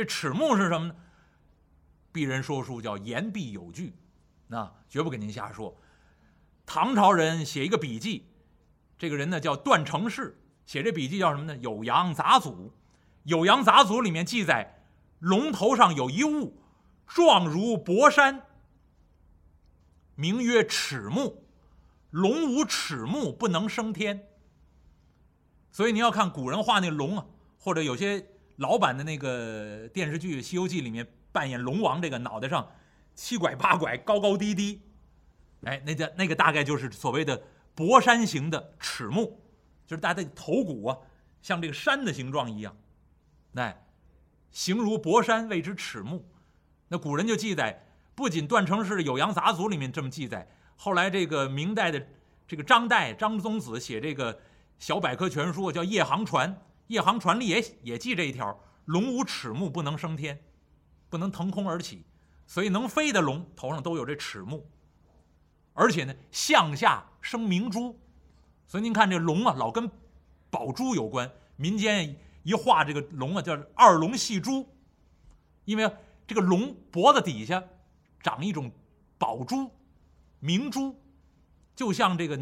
这齿目是什么呢？鄙人说书叫言必有据，那绝不跟您瞎说。唐朝人写一个笔记，这个人呢叫段成式，写这笔记叫什么呢？《酉阳杂俎》。《酉阳杂俎》里面记载，龙头上有一物，状如博山，名曰齿目。龙无齿目，不能升天。所以你要看古人画那龙啊，或者有些老版的那个电视剧《西游记》里面扮演龙王，这个脑袋上七拐八拐、高高低低，哎，那叫那个大概就是所谓的博山形的齿目，就是大家的头骨啊，像这个山的形状一样。哎，形如博山，谓之齿目。那古人就记载，不仅段成式《酉阳杂俎》里面这么记载，后来这个明代的这个张岱、张宗子写这个小百科全书叫《夜航船》，《夜航传》里也也记这一条：龙无齿目，不能升天，不能腾空而起。所以能飞的龙头上都有这齿目，而且呢向下生明珠。所以您看这龙啊，老跟宝珠有关，民间。一画这个龙啊，叫二龙戏珠，因为这个龙脖子底下长一种宝珠、明珠，就像这个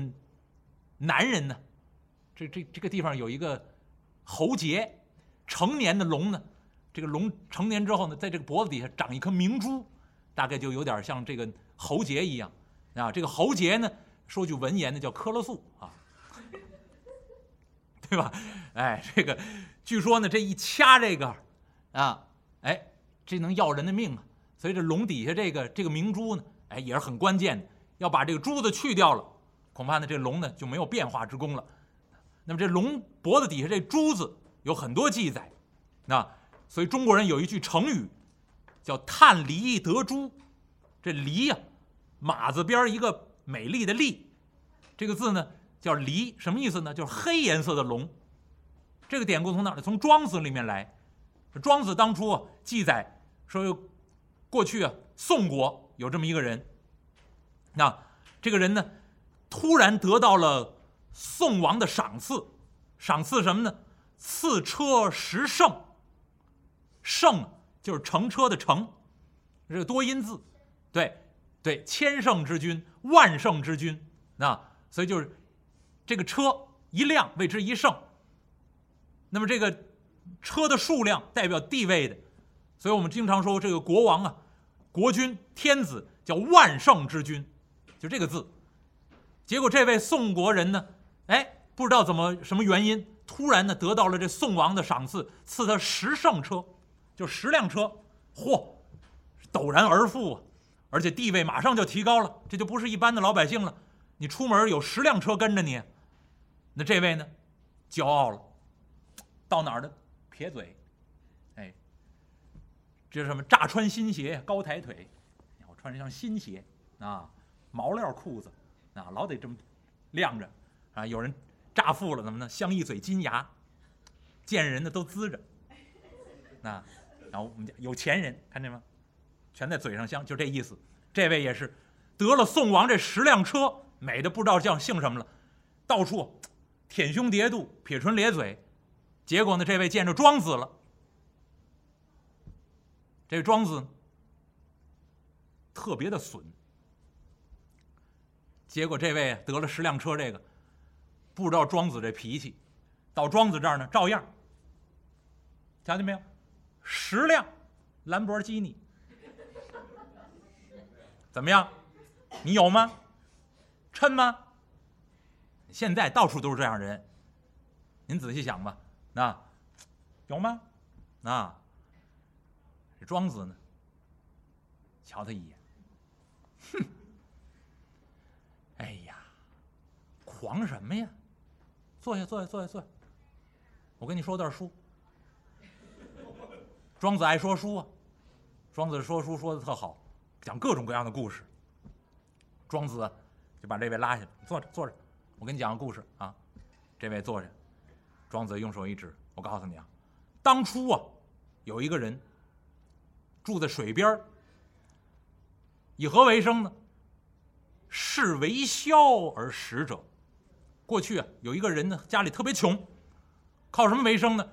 男人呢，这这这个地方有一个喉结，成年的龙呢，这个龙成年之后呢，在这个脖子底下长一颗明珠，大概就有点像这个喉结一样啊。这个喉结呢，说句文言呢，叫科勒素啊。对吧？哎，这个据说呢，这一掐这个，啊，哎，这能要人的命啊！所以这龙底下这个这个明珠呢，哎，也是很关键的。要把这个珠子去掉了，恐怕呢这龙呢就没有变化之功了。那么这龙脖子底下这珠子有很多记载，那所以中国人有一句成语叫“探梨得珠”。这梨呀，马字边一个美丽的丽，这个字呢。叫骊，什么意思呢？就是黑颜色的龙。这个典故从哪儿？从《庄子》里面来。庄子当初记载说，过去啊，宋国有这么一个人。那这个人呢，突然得到了宋王的赏赐，赏赐什么呢？赐车十乘。乘就是乘车的乘，这个多音字。对，对，千乘之君，万乘之君。那所以就是。这个车一辆谓之一乘。那么这个车的数量代表地位的，所以我们经常说这个国王啊，国君、天子叫万乘之君，就这个字。结果这位宋国人呢，哎，不知道怎么什么原因，突然呢得到了这宋王的赏赐，赐他十乘车，就十辆车，嚯，陡然而富啊，而且地位马上就提高了，这就不是一般的老百姓了，你出门有十辆车跟着你。那这位呢，骄傲了，到哪儿呢？撇嘴，哎，这是什么？乍穿新鞋，高抬腿，我穿一双新鞋啊，毛料裤子啊，老得这么晾着啊。有人乍富了，怎么呢？镶一嘴金牙，见人的都滋着啊。然后我们家有钱人，看见吗？全在嘴上镶，就这意思。这位也是得了宋王这十辆车，美的不知道叫姓什么了，到处。舔胸叠肚，撇唇咧嘴，结果呢？这位见着庄子了。这庄子特别的损，结果这位得了十辆车，这个不知道庄子这脾气，到庄子这儿呢，照样。瞧见没有？十辆兰博基尼，怎么样？你有吗？称吗？现在到处都是这样人，您仔细想吧，那有吗？那这庄子呢？瞧他一眼，哼！哎呀，狂什么呀？坐下，坐下，坐下，坐下。我跟你说段书。庄子爱说书啊，庄子说书说的特好，讲各种各样的故事。庄子就把这位拉下来，坐着，坐着。我给你讲个故事啊，这位坐下，庄子用手一指，我告诉你啊，当初啊，有一个人住在水边以何为生呢？是为销而食者。过去啊，有一个人呢，家里特别穷，靠什么为生呢？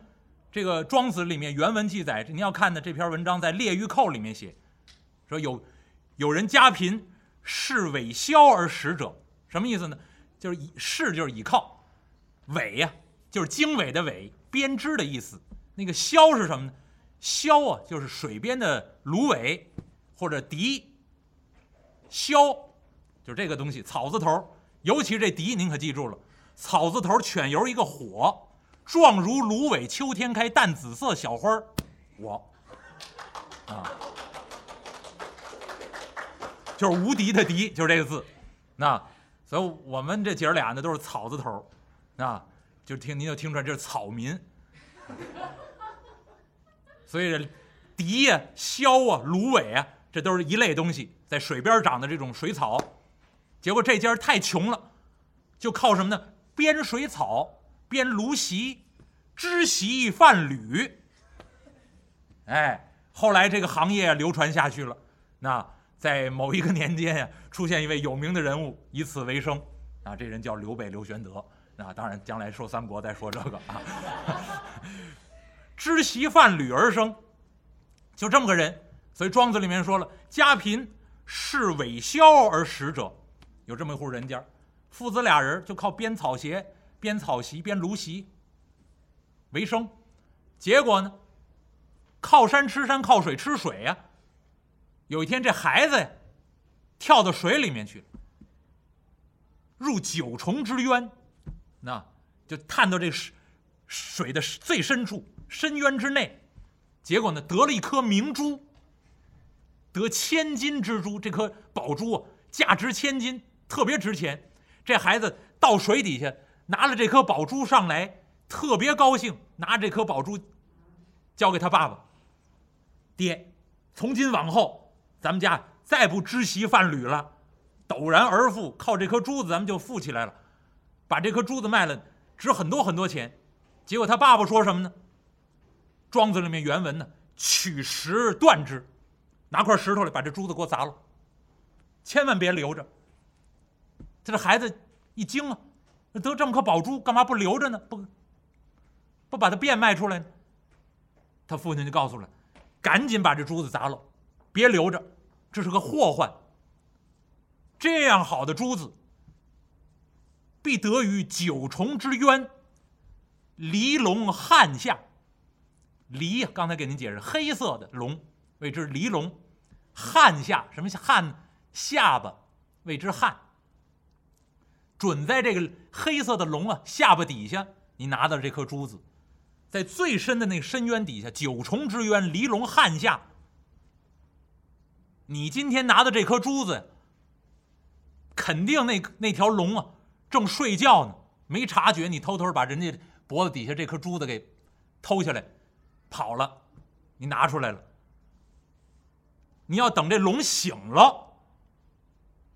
这个庄子里面原文记载，您要看的这篇文章在《列御寇》里面写，说有有人家贫，是尾削而食者，什么意思呢？就是以是就是倚靠，尾呀就是经纬的纬，编织的意思。那个削是什么呢？削啊就是水边的芦苇或者荻，削就是这个东西，草字头，尤其这荻您可记住了，草字头犬由一个火。状如芦苇，秋天开，淡紫色小花儿，我，啊，就是无敌的敌，就是这个字，那，所以我们这姐儿俩呢都是草字头，啊，就听您就听出来这是草民，所以这荻呀、削啊、芦苇啊，这都是一类东西，在水边长的这种水草，结果这家太穷了，就靠什么呢？编水草。编芦席，织席贩履。哎，后来这个行业流传下去了。那在某一个年间呀，出现一位有名的人物，以此为生。啊，这人叫刘备刘玄德。啊，当然将来说三国再说这个啊。织席贩履而生，就这么个人。所以庄子里面说了：“家贫是尾削而食者。”有这么一户人家，父子俩人就靠编草鞋。编草席、编芦席为生，结果呢，靠山吃山，靠水吃水呀。有一天，这孩子呀，跳到水里面去了，入九重之渊，那就探到这水水的最深处，深渊之内。结果呢，得了一颗明珠，得千金之珠。这颗宝珠啊，价值千金，特别值钱。这孩子到水底下。拿了这颗宝珠上来，特别高兴，拿这颗宝珠交给他爸爸。爹，从今往后，咱们家再不知席贩履了，陡然而富，靠这颗珠子咱们就富起来了。把这颗珠子卖了，值很多很多钱。结果他爸爸说什么呢？庄子里面原文呢，取石断之，拿块石头来把这珠子给我砸了，千万别留着。这这孩子一惊啊！得这么颗宝珠，干嘛不留着呢？不，不把它变卖出来呢？他父亲就告诉了，赶紧把这珠子砸了，别留着，这是个祸患。这样好的珠子，必得于九重之渊，离龙汉下。离，刚才给您解释，黑色的龙谓之离龙，汉下什么汉下巴谓之汉。准在这个黑色的龙啊下巴底下，你拿到这颗珠子，在最深的那个深渊底下，九重之渊，离龙汉下。你今天拿的这颗珠子，肯定那那条龙啊正睡觉呢，没察觉，你偷偷把人家脖子底下这颗珠子给偷下来，跑了，你拿出来了。你要等这龙醒了，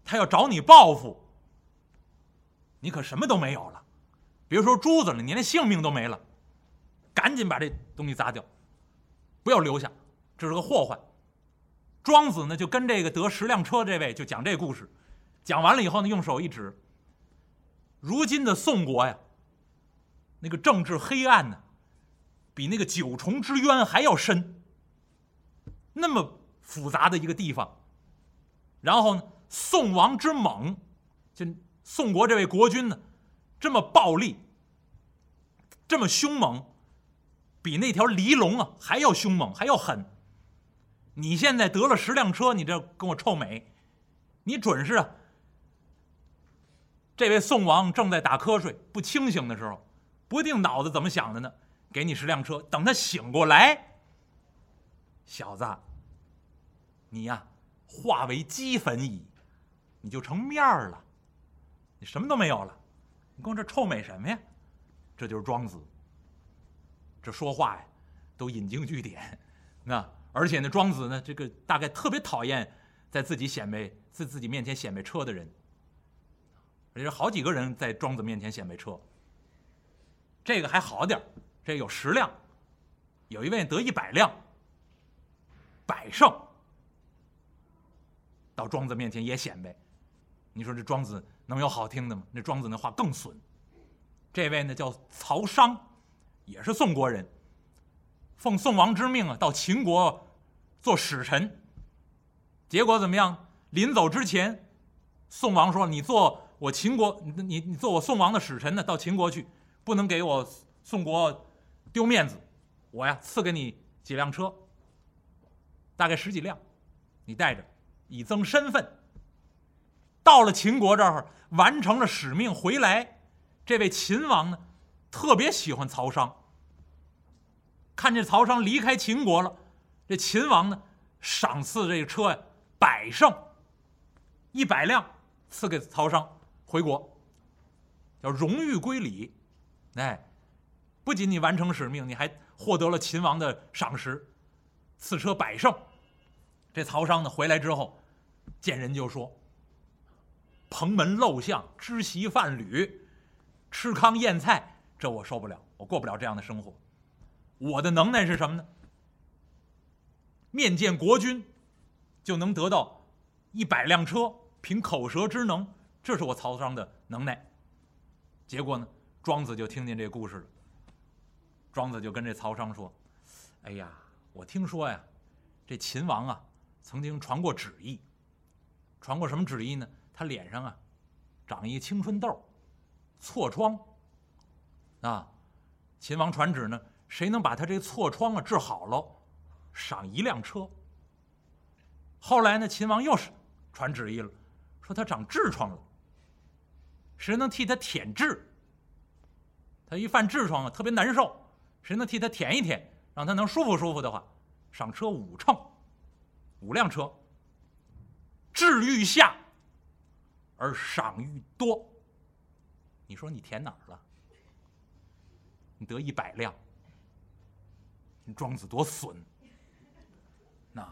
他要找你报复。你可什么都没有了，别说珠子了，你连性命都没了，赶紧把这东西砸掉，不要留下，这是个祸患。庄子呢就跟这个得十辆车这位就讲这故事，讲完了以后呢，用手一指，如今的宋国呀，那个政治黑暗呢，比那个九重之渊还要深，那么复杂的一个地方，然后呢，宋王之猛，就。宋国这位国君呢，这么暴力，这么凶猛，比那条离龙啊还要凶猛，还要狠。你现在得了十辆车，你这跟我臭美，你准是。这位宋王正在打瞌睡、不清醒的时候，不定脑子怎么想的呢？给你十辆车，等他醒过来，小子，你呀化为齑粉矣，你就成面儿了。你什么都没有了，你光这臭美什么呀？这就是庄子。这说话呀，都引经据典。那而且呢，庄子呢，这个大概特别讨厌在自己显摆在自己面前显摆车的人。而且好几个人在庄子面前显摆车。这个还好点这有十辆，有一位得一百辆，百胜，到庄子面前也显摆。你说这庄子？能有好听的吗？那庄子那话更损。这位呢叫曹商，也是宋国人，奉宋王之命啊，到秦国做使臣。结果怎么样？临走之前，宋王说：“你做我秦国，你你做我宋王的使臣呢，到秦国去，不能给我宋国丢面子。我呀，赐给你几辆车，大概十几辆，你带着，以增身份。到了秦国这儿，完成了使命回来，这位秦王呢，特别喜欢曹商。看见曹商离开秦国了，这秦王呢，赏赐这个车呀，百乘。”一百辆赐给曹商回国，叫荣誉归礼。哎，不仅你完成使命，你还获得了秦王的赏识，赐车百乘。这曹商呢回来之后，见人就说：“蓬门陋巷，织席饭履，吃糠咽菜，这我受不了，我过不了这样的生活。我的能耐是什么呢？面见国君，就能得到。”一百辆车，凭口舌之能，这是我曹商的能耐。结果呢，庄子就听见这故事了。庄子就跟这曹商说：“哎呀，我听说呀，这秦王啊，曾经传过旨意。传过什么旨意呢？他脸上啊，长一青春痘，痤疮。啊，秦王传旨呢，谁能把他这痤疮啊治好了，赏一辆车。后来呢，秦王又是。”传旨意了，说他长痔疮了，谁能替他舔痔？他一犯痔疮啊，特别难受，谁能替他舔一舔，让他能舒服舒服的话，赏车五乘，五辆车。治愈下，而赏愈多。你说你舔哪儿了？你得一百辆，庄子多损，那。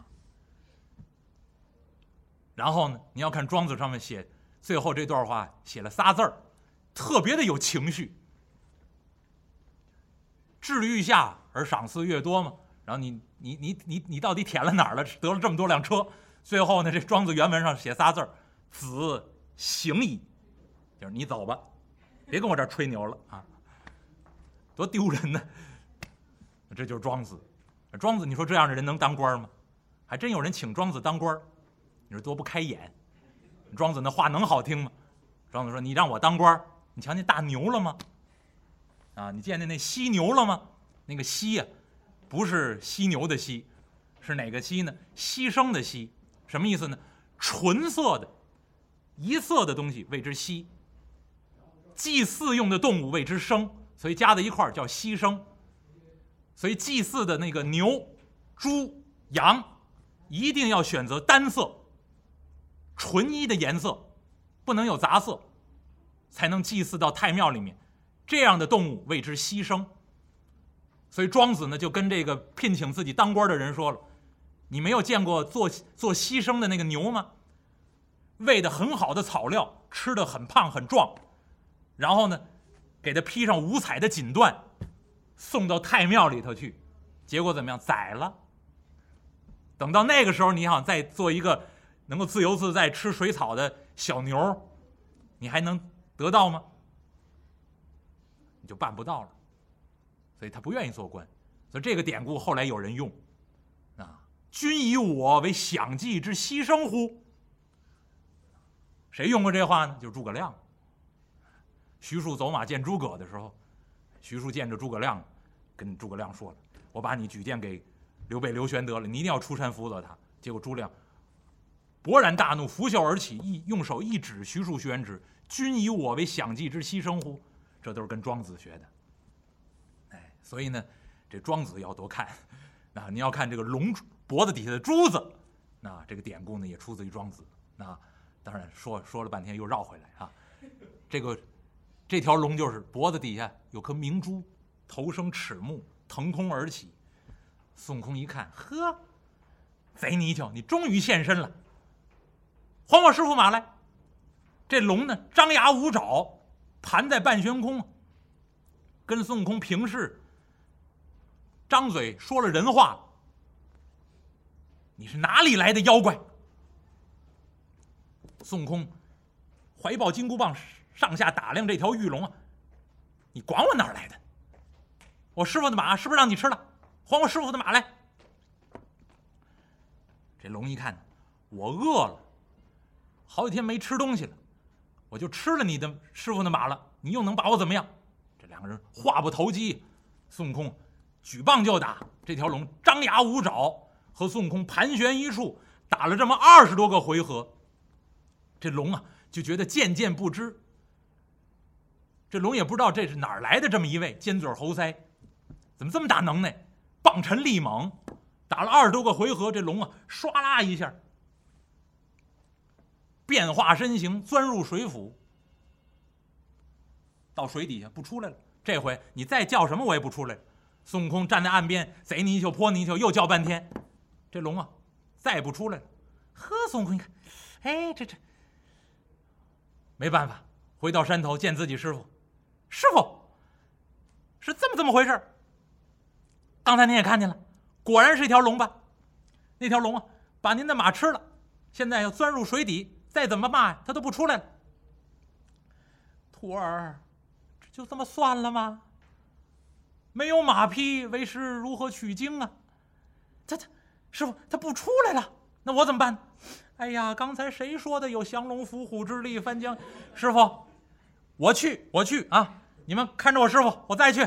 然后呢？你要看庄子上面写最后这段话，写了仨字儿，特别的有情绪。治愈下而赏赐越多嘛。然后你你你你你到底舔了哪儿了？得了这么多辆车。最后呢，这庄子原文上写仨字儿：子行矣，就是你走吧，别跟我这吹牛了啊！多丢人呢！这就是庄子。庄子，你说这样的人能当官吗？还真有人请庄子当官。你说多不开眼！庄子那话能好听吗？庄子说：“你让我当官你瞧见大牛了吗？啊，你见见那犀牛了吗？那个犀呀，不是犀牛的犀，是哪个犀呢？牺牲的牺，什么意思呢？纯色的、一色的东西谓之犀。祭祀用的动物谓之牲，所以加在一块儿叫牺牲。所以祭祀的那个牛、猪、羊，一定要选择单色。”纯一的颜色，不能有杂色，才能祭祀到太庙里面。这样的动物谓之牺牲。所以庄子呢，就跟这个聘请自己当官的人说了：“你没有见过做做牺牲的那个牛吗？喂的很好的草料，吃的很胖很壮，然后呢，给他披上五彩的锦缎，送到太庙里头去，结果怎么样？宰了。等到那个时候，你想再做一个。”能够自由自在吃水草的小牛，你还能得到吗？你就办不到了，所以他不愿意做官。所以这个典故后来有人用，啊，君以我为享祭之牺牲乎？谁用过这话呢？就是诸葛亮。徐庶走马见诸葛的时候，徐庶见着诸葛亮，跟诸葛亮说了：“我把你举荐给刘备、刘玄德了，你一定要出山辅佐他。”结果诸葛亮。勃然大怒，拂袖而起，一用手一指徐庶、徐元直：“君以我为享祭之牺牲乎？”这都是跟庄子学的。哎，所以呢，这庄子要多看。那你要看这个龙脖子底下的珠子，那这个典故呢也出自于庄子。那当然说说了半天又绕回来啊。这个这条龙就是脖子底下有颗明珠，头生齿目，腾空而起。孙悟空一看，呵，贼泥鳅，你终于现身了。还我师傅马来！这龙呢，张牙舞爪，盘在半悬空，跟孙悟空平视，张嘴说了人话：“你是哪里来的妖怪？”孙悟空怀抱金箍棒，上下打量这条玉龙啊！你管我哪儿来的？我师傅的马是不是让你吃了？还我师傅的马来。这龙一看，我饿了，好几天没吃东西了，我就吃了你的师傅的马了，你又能把我怎么样？这两个人话不投机，孙悟空举棒就打，这条龙张牙舞爪，和孙悟空盘旋一处，打了这么二十多个回合，这龙啊就觉得渐渐不知。这龙也不知道这是哪儿来的这么一位尖嘴猴腮，怎么这么大能耐？棒沉力猛，打了二十多个回合，这龙啊，唰啦一下变化身形，钻入水府，到水底下不出来了。这回你再叫什么，我也不出来。孙悟空站在岸边，贼泥鳅泼泥鳅，又叫半天，这龙啊，再不出来了。呵，孙悟空一看，哎，这这没办法，回到山头见自己师傅。师傅，是这么这么回事刚才您也看见了，果然是一条龙吧？那条龙啊，把您的马吃了，现在要钻入水底，再怎么骂呀它都不出来了。徒儿，这就这么算了吗？没有马匹，为师如何取经啊？他他，师傅他不出来了，那我怎么办？哎呀，刚才谁说的有降龙伏虎之力？翻江，师傅。我去，我去啊！你们看着我师傅，我再去。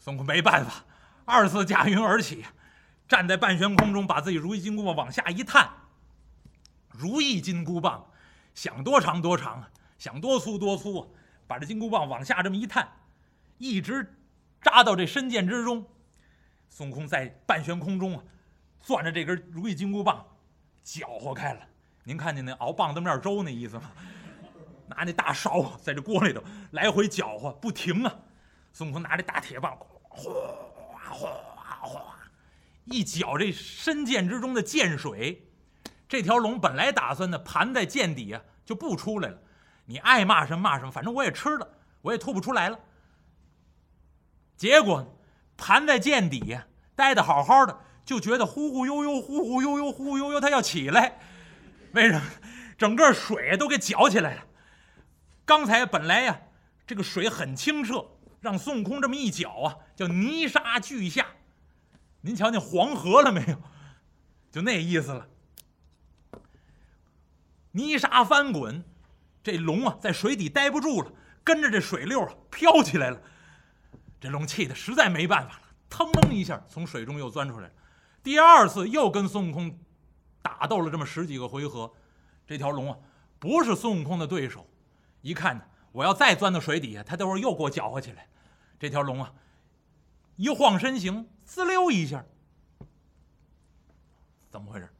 孙悟空没办法，二次驾云而起，站在半悬空中，把自己如意金箍棒往下一探。如意金箍棒，想多长多长啊，想多粗多粗啊！把这金箍棒往下这么一探，一直扎到这深涧之中。孙悟空在半悬空中啊，攥着这根如意金箍棒，搅和开了。您看见那熬棒子面粥那意思吗？拿那大勺在这锅里头来回搅和不停啊！孙悟空拿着大铁棒，哗哗哗，一搅这深涧之中的涧水。这条龙本来打算呢盘在涧底啊就不出来了，你爱骂什么骂什么，反正我也吃了，我也吐不出来了。结果盘在涧底下待得好好的，就觉得忽忽悠悠、忽忽悠悠、忽忽悠悠，它要起来。为什么？整个水都给搅起来了。刚才本来呀，这个水很清澈，让孙悟空这么一搅啊，叫泥沙俱下。您瞧见黄河了没有？就那意思了。泥沙翻滚，这龙啊在水底待不住了，跟着这水流啊飘起来了。这龙气的实在没办法了，腾楞一下从水中又钻出来了。第二次又跟孙悟空打斗了这么十几个回合，这条龙啊不是孙悟空的对手。一看呢，我要再钻到水底下，他待会儿又给我搅和起来。这条龙啊，一晃身形，滋溜一下，怎么回事？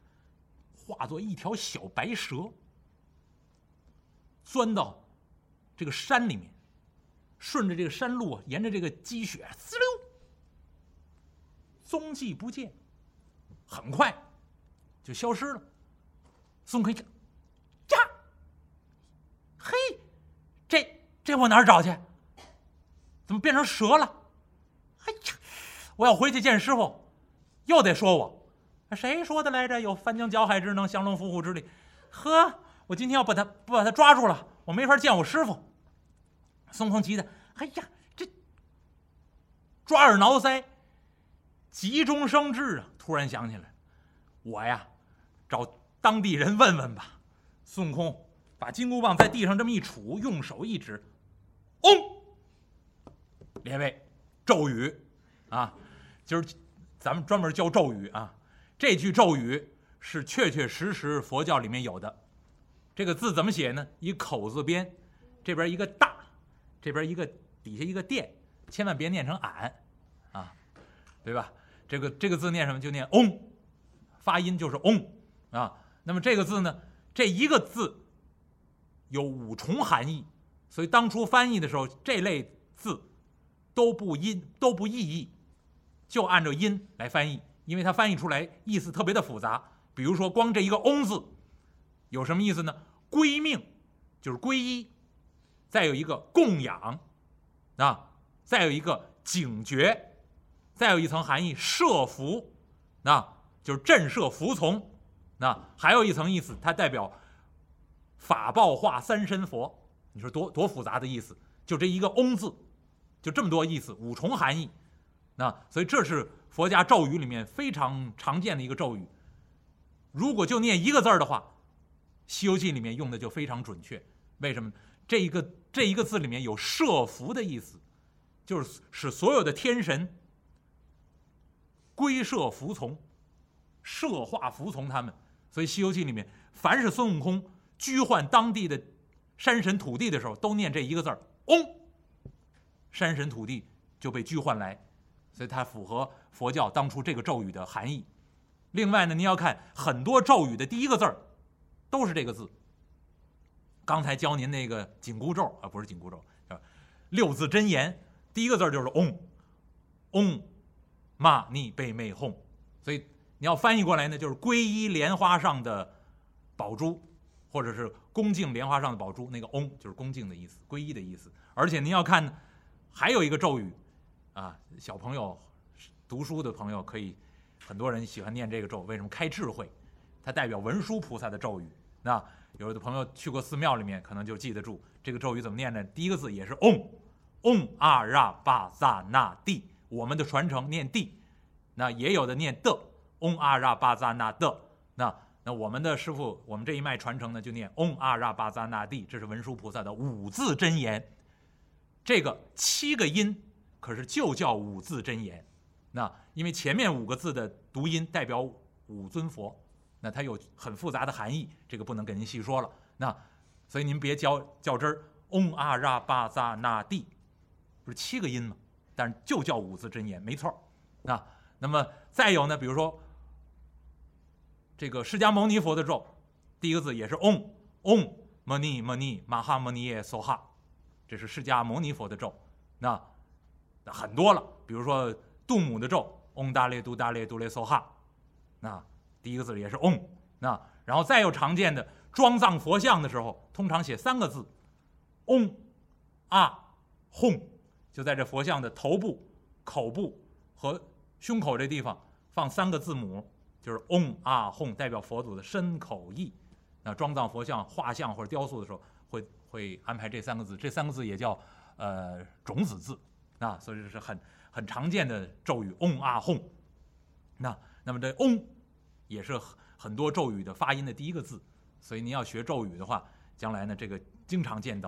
化作一条小白蛇，钻到这个山里面，顺着这个山路啊，沿着这个积雪，滋溜，踪迹不见，很快就消失了。孙悟空一看，呀，嘿！这这我哪儿找去？怎么变成蛇了？哎呀，我要回去见师傅，又得说我，谁说的来着？有翻江搅海之能，降龙伏虎之力。呵，我今天要把他不把他抓住了，我没法见我师傅。孙悟空急的，哎呀，这抓耳挠腮，急中生智啊！突然想起来，我呀，找当地人问问吧。孙悟空。把金箍棒在地上这么一杵，用手一指，嗡！列位，咒语啊！今儿咱们专门教咒语啊。这句咒语是确确实实佛教里面有的。这个字怎么写呢？一口字边，这边一个大，这边一个底下一个殿，千万别念成俺啊，对吧？这个这个字念什么？就念嗡，发音就是嗡啊。那么这个字呢，这一个字。有五重含义，所以当初翻译的时候，这类字都不音都不意义，就按照音来翻译，因为它翻译出来意思特别的复杂。比如说，光这一个“嗡”字，有什么意思呢？归命就是皈依，再有一个供养，啊，再有一个警觉，再有一层含义摄服，那就是震慑服从，那还有一层意思，它代表。法报化三身佛，你说多多复杂的意思？就这一个“嗡”字，就这么多意思，五重含义。那所以这是佛家咒语里面非常常见的一个咒语。如果就念一个字儿的话，《西游记》里面用的就非常准确。为什么？这一个这一个字里面有摄服的意思，就是使所有的天神归摄服从，摄化服从他们。所以《西游记》里面，凡是孙悟空居唤当地的山神土地的时候，都念这一个字儿“嗡”，山神土地就被拘唤来。所以它符合佛教当初这个咒语的含义。另外呢，您要看很多咒语的第一个字儿都是这个字。刚才教您那个紧箍咒啊，不是紧箍咒，叫六字真言，第一个字就是嗡，嗡，骂逆被魅哄。所以你要翻译过来呢，就是皈依莲花上的宝珠，或者是恭敬莲花上的宝珠。那个嗡就是恭敬的意思，皈依的意思。而且您要看，还有一个咒语。啊，小朋友读书的朋友可以，很多人喜欢念这个咒。为什么开智慧？它代表文殊菩萨的咒语。那有的朋友去过寺庙里面，可能就记得住这个咒语怎么念呢？第一个字也是嗡，嗡阿 ra 巴萨那地。我们的传承念地，那也有的念的，嗡阿 ra 巴扎那的。那那我们的师傅，我们这一脉传承呢，就念嗡阿 ra 巴扎那地。这是文殊菩萨的五字真言。这个七个音。可是就叫五字真言，那因为前面五个字的读音代表五尊佛，那它有很复杂的含义，这个不能给您细说了。那所以您别较较真儿，嗡阿拉巴扎那地，不是七个音吗？但是就叫五字真言，没错儿。啊，那么再有呢，比如说这个释迦牟尼佛的咒，第一个字也是嗡嗡摩尼摩尼玛哈摩尼耶梭哈，这是释迦牟尼佛的咒，那。很多了，比如说杜母的咒，嗡达列嘟达列嘟列梭哈，那第一个字也是嗡，那然后再有常见的装藏佛像的时候，通常写三个字，嗡，啊，吽，就在这佛像的头部、口部和胸口这地方放三个字母，就是嗡啊吽，代表佛祖的身口意。那装藏佛像画像或者雕塑的时候，会会安排这三个字，这三个字也叫呃种子字。啊，所以这是很很常见的咒语，嗡啊吽。那那么这嗡也是很多咒语的发音的第一个字，所以您要学咒语的话，将来呢这个经常见到。